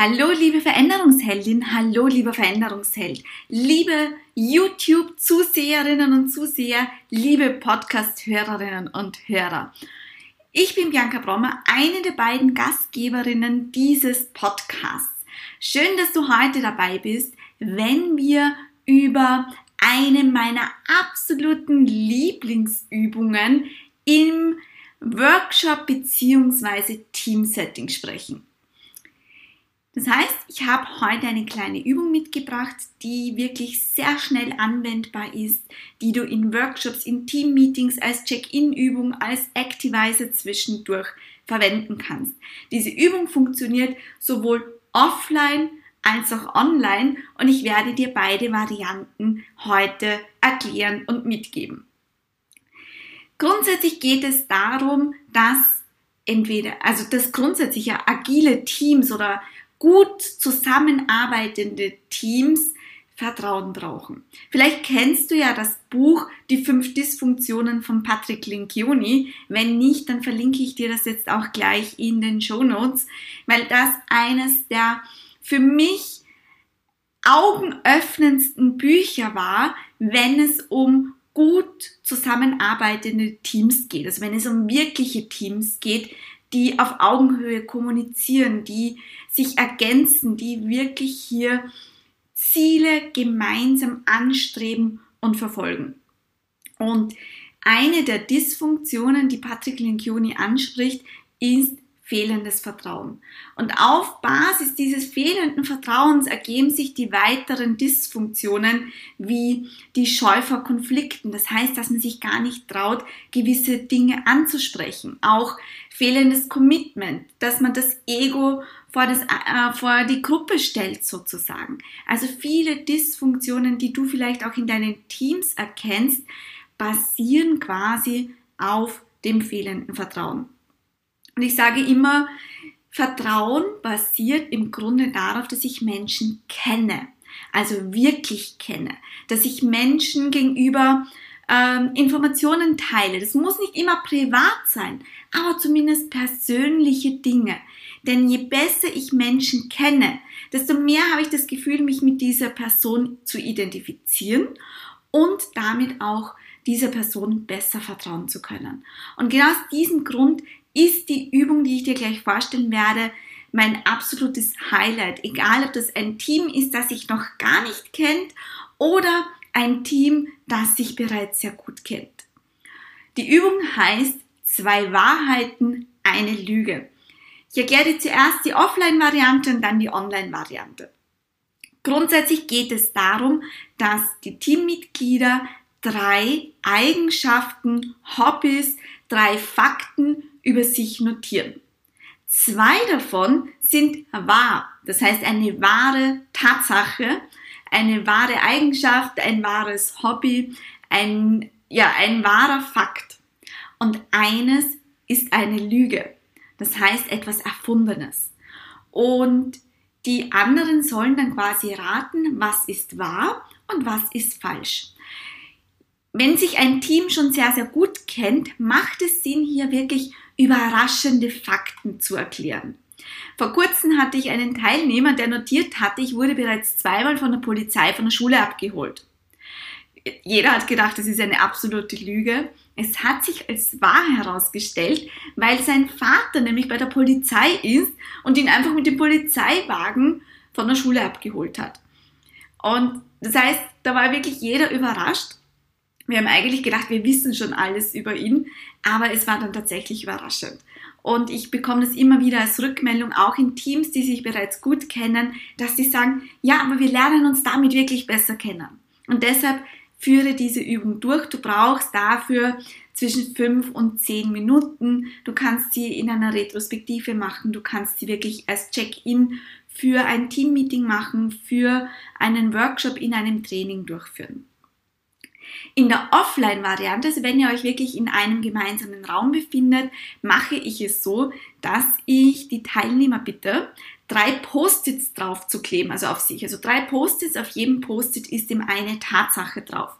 Hallo liebe Veränderungsheldin, hallo lieber Veränderungsheld, liebe YouTube-Zuseherinnen und Zuseher, liebe Podcast-Hörerinnen und Hörer. Ich bin Bianca Brommer, eine der beiden Gastgeberinnen dieses Podcasts. Schön, dass du heute dabei bist, wenn wir über eine meiner absoluten Lieblingsübungen im Workshop bzw. Teamsetting sprechen. Das heißt, ich habe heute eine kleine Übung mitgebracht, die wirklich sehr schnell anwendbar ist, die du in Workshops, in Teammeetings als Check-in-Übung, als Activizer zwischendurch verwenden kannst. Diese Übung funktioniert sowohl offline als auch online und ich werde dir beide Varianten heute erklären und mitgeben. Grundsätzlich geht es darum, dass entweder, also dass grundsätzlich ja agile Teams oder gut zusammenarbeitende Teams Vertrauen brauchen. Vielleicht kennst du ja das Buch Die fünf Dysfunktionen von Patrick Lencioni. Wenn nicht, dann verlinke ich dir das jetzt auch gleich in den Show Notes, weil das eines der für mich augenöffnendsten Bücher war, wenn es um gut zusammenarbeitende Teams geht. Also wenn es um wirkliche Teams geht, die auf Augenhöhe kommunizieren, die sich ergänzen, die wirklich hier Ziele gemeinsam anstreben und verfolgen. Und eine der Dysfunktionen, die Patrick Lencioni anspricht, ist fehlendes Vertrauen. Und auf Basis dieses fehlenden Vertrauens ergeben sich die weiteren Dysfunktionen wie die Scheu vor Konflikten. Das heißt, dass man sich gar nicht traut, gewisse Dinge anzusprechen. Auch fehlendes Commitment, dass man das Ego vor, das, äh, vor die Gruppe stellt sozusagen. Also viele Dysfunktionen, die du vielleicht auch in deinen Teams erkennst, basieren quasi auf dem fehlenden Vertrauen. Und ich sage immer, Vertrauen basiert im Grunde darauf, dass ich Menschen kenne, also wirklich kenne, dass ich Menschen gegenüber ähm, Informationen teile. Das muss nicht immer privat sein, aber zumindest persönliche Dinge. Denn je besser ich Menschen kenne, desto mehr habe ich das Gefühl, mich mit dieser Person zu identifizieren und damit auch dieser Person besser vertrauen zu können. Und genau aus diesem Grund ist die Übung, die ich dir gleich vorstellen werde, mein absolutes Highlight. Egal, ob das ein Team ist, das sich noch gar nicht kennt oder ein Team, das sich bereits sehr gut kennt. Die Übung heißt zwei Wahrheiten, eine Lüge. Ich erkläre dir zuerst die Offline-Variante und dann die Online-Variante. Grundsätzlich geht es darum, dass die Teammitglieder drei Eigenschaften, Hobbys, drei Fakten über sich notieren. Zwei davon sind wahr, das heißt eine wahre Tatsache, eine wahre Eigenschaft, ein wahres Hobby, ein, ja, ein wahrer Fakt. Und eines ist eine Lüge, das heißt etwas Erfundenes. Und die anderen sollen dann quasi raten, was ist wahr und was ist falsch. Wenn sich ein Team schon sehr, sehr gut kennt, macht es Sinn, hier wirklich überraschende Fakten zu erklären. Vor kurzem hatte ich einen Teilnehmer, der notiert hatte, ich wurde bereits zweimal von der Polizei von der Schule abgeholt. Jeder hat gedacht, das ist eine absolute Lüge. Es hat sich als wahr herausgestellt, weil sein Vater nämlich bei der Polizei ist und ihn einfach mit dem Polizeiwagen von der Schule abgeholt hat. Und das heißt, da war wirklich jeder überrascht wir haben eigentlich gedacht, wir wissen schon alles über ihn, aber es war dann tatsächlich überraschend. Und ich bekomme das immer wieder als Rückmeldung, auch in Teams, die sich bereits gut kennen, dass sie sagen, ja, aber wir lernen uns damit wirklich besser kennen. Und deshalb führe diese Übung durch. Du brauchst dafür zwischen fünf und zehn Minuten. Du kannst sie in einer Retrospektive machen. Du kannst sie wirklich als Check-in für ein Teammeeting machen, für einen Workshop in einem Training durchführen. In der Offline-Variante, also wenn ihr euch wirklich in einem gemeinsamen Raum befindet, mache ich es so, dass ich die Teilnehmer bitte, drei Post-its drauf zu kleben, also auf sich. Also drei Post-its, auf jedem Post-it ist ihm eine Tatsache drauf.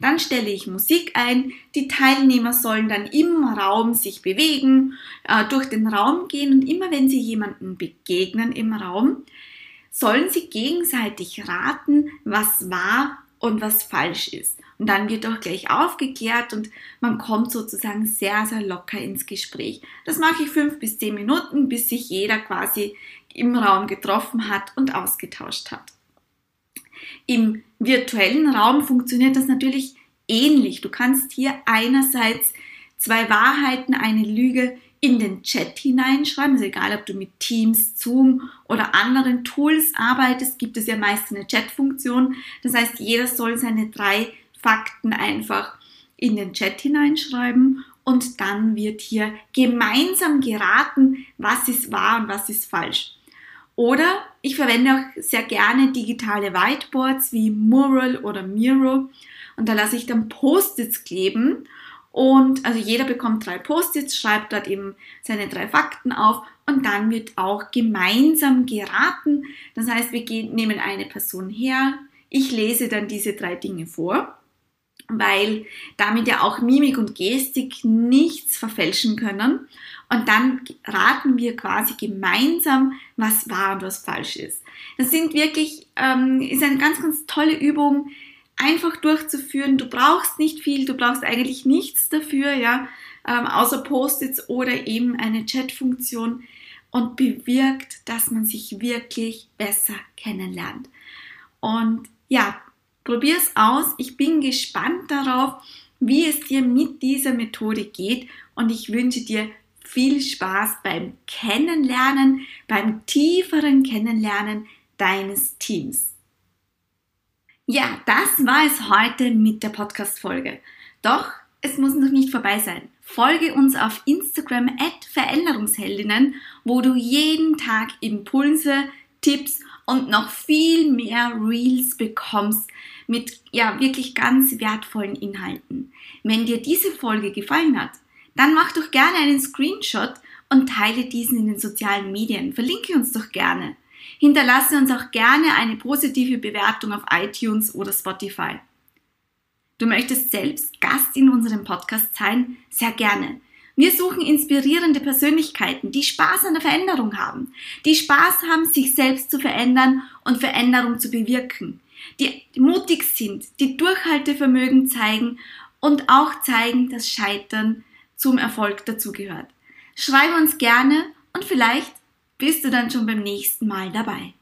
Dann stelle ich Musik ein, die Teilnehmer sollen dann im Raum sich bewegen, äh, durch den Raum gehen und immer wenn sie jemanden begegnen im Raum, sollen sie gegenseitig raten, was wahr und was falsch ist. Und dann wird auch gleich aufgeklärt und man kommt sozusagen sehr, sehr locker ins Gespräch. Das mache ich fünf bis zehn Minuten, bis sich jeder quasi im Raum getroffen hat und ausgetauscht hat. Im virtuellen Raum funktioniert das natürlich ähnlich. Du kannst hier einerseits zwei Wahrheiten, eine Lüge in den Chat hineinschreiben. Also egal, ob du mit Teams, Zoom oder anderen Tools arbeitest, gibt es ja meist eine Chat-Funktion. Das heißt, jeder soll seine drei Fakten einfach in den Chat hineinschreiben und dann wird hier gemeinsam geraten, was ist wahr und was ist falsch. Oder ich verwende auch sehr gerne digitale Whiteboards wie Mural oder Miro und da lasse ich dann Post-its kleben und also jeder bekommt drei Post-its, schreibt dort eben seine drei Fakten auf und dann wird auch gemeinsam geraten. Das heißt, wir gehen, nehmen eine Person her, ich lese dann diese drei Dinge vor weil damit ja auch Mimik und Gestik nichts verfälschen können. Und dann raten wir quasi gemeinsam, was wahr und was falsch ist. Das sind wirklich, ähm, ist eine ganz, ganz tolle Übung, einfach durchzuführen. Du brauchst nicht viel, du brauchst eigentlich nichts dafür, ja, ähm, außer Post-its oder eben eine Chat-Funktion und bewirkt, dass man sich wirklich besser kennenlernt. Und ja, Probier's aus. Ich bin gespannt darauf, wie es dir mit dieser Methode geht und ich wünsche dir viel Spaß beim Kennenlernen, beim tieferen Kennenlernen deines Teams. Ja, das war es heute mit der Podcast-Folge. Doch es muss noch nicht vorbei sein. Folge uns auf Instagram at Veränderungsheldinnen, wo du jeden Tag Impulse, Tipps und noch viel mehr Reels bekommst, mit ja wirklich ganz wertvollen Inhalten. Wenn dir diese Folge gefallen hat, dann mach doch gerne einen Screenshot und teile diesen in den sozialen Medien. Verlinke uns doch gerne. Hinterlasse uns auch gerne eine positive Bewertung auf iTunes oder Spotify. Du möchtest selbst Gast in unserem Podcast sein? Sehr gerne. Wir suchen inspirierende Persönlichkeiten, die Spaß an der Veränderung haben, die Spaß haben, sich selbst zu verändern und Veränderung zu bewirken die mutig sind, die Durchhaltevermögen zeigen und auch zeigen, dass Scheitern zum Erfolg dazugehört. Schreibe uns gerne und vielleicht bist du dann schon beim nächsten Mal dabei.